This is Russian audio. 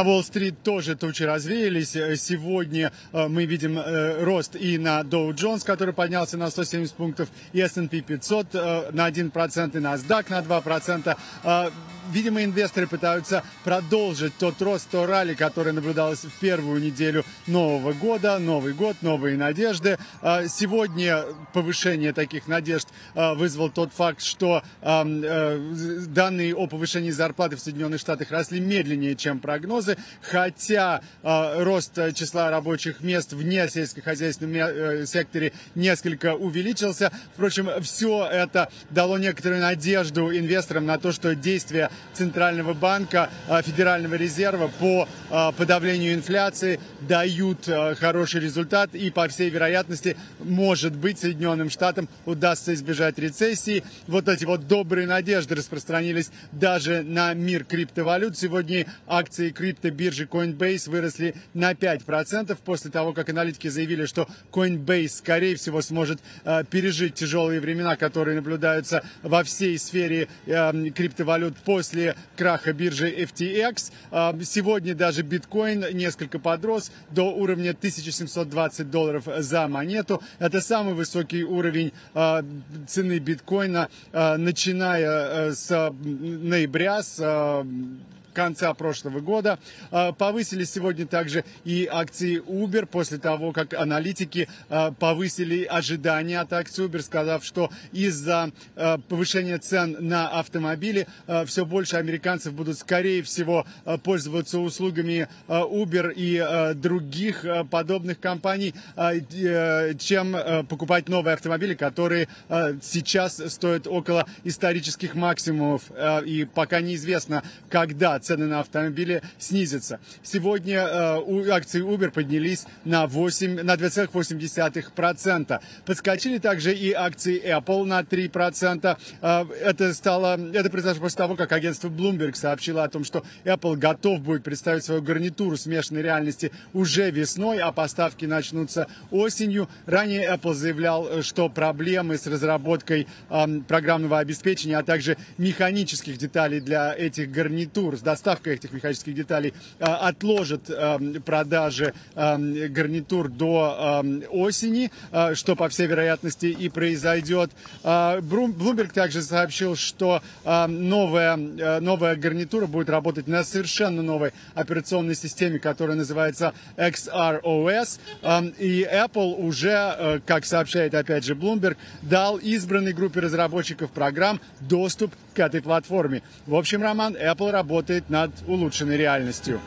На Уолл-стрит тоже тучи развеялись. Сегодня мы видим рост и на Dow Jones, который поднялся на 170 пунктов, и S&P 500 на 1%, и NASDAQ на 2% видимо, инвесторы пытаются продолжить тот рост, то ралли, который наблюдалось в первую неделю Нового года. Новый год, новые надежды. А, сегодня повышение таких надежд а, вызвал тот факт, что а, э, данные о повышении зарплаты в Соединенных Штатах росли медленнее, чем прогнозы, хотя рост числа рабочих мест вне сельскохозяйственном э, секторе несколько увеличился. Впрочем, все это дало некоторую надежду инвесторам на то, что действия Центрального банка, а, Федерального резерва по а, подавлению инфляции дают а, хороший результат и, по всей вероятности, может быть, Соединенным Штатам удастся избежать рецессии. Вот эти вот добрые надежды распространились даже на мир криптовалют. Сегодня акции криптобиржи Coinbase выросли на 5% после того, как аналитики заявили, что Coinbase, скорее всего, сможет пережить тяжелые времена, которые наблюдаются во всей сфере криптовалют после после краха биржи FTX. А, сегодня даже биткоин несколько подрос до уровня 1720 долларов за монету. Это самый высокий уровень а, цены биткоина, а, начиная э, с ноября, с конца прошлого года. А, повысились сегодня также и акции Uber после того, как аналитики а, повысили ожидания от акций Uber, сказав, что из-за а, повышения цен на автомобили все больше американцев будут, скорее всего, пользоваться услугами Uber и других подобных компаний, чем покупать новые автомобили, которые сейчас стоят около исторических максимумов. И пока неизвестно, когда цены на автомобили снизятся. Сегодня э, акции Uber поднялись на, 8, на 2,8%. Подскочили также и акции Apple на 3%. Э, это, стало, это произошло после того, как агентство Bloomberg сообщило о том, что Apple готов будет представить свою гарнитуру смешанной реальности уже весной, а поставки начнутся осенью. Ранее Apple заявлял, что проблемы с разработкой э, программного обеспечения, а также механических деталей для этих гарнитур с доставка этих механических деталей а, отложит а, продажи а, гарнитур до осени, что по всей вероятности и произойдет. Bloomberg также сообщил, что новая, новая гарнитура будет работать на совершенно новой операционной системе, которая называется XROS. И Apple уже, как сообщает опять же Bloomberg, дал избранной группе разработчиков программ доступ к этой платформе. В общем, Роман, Apple работает над улучшенной реальностью.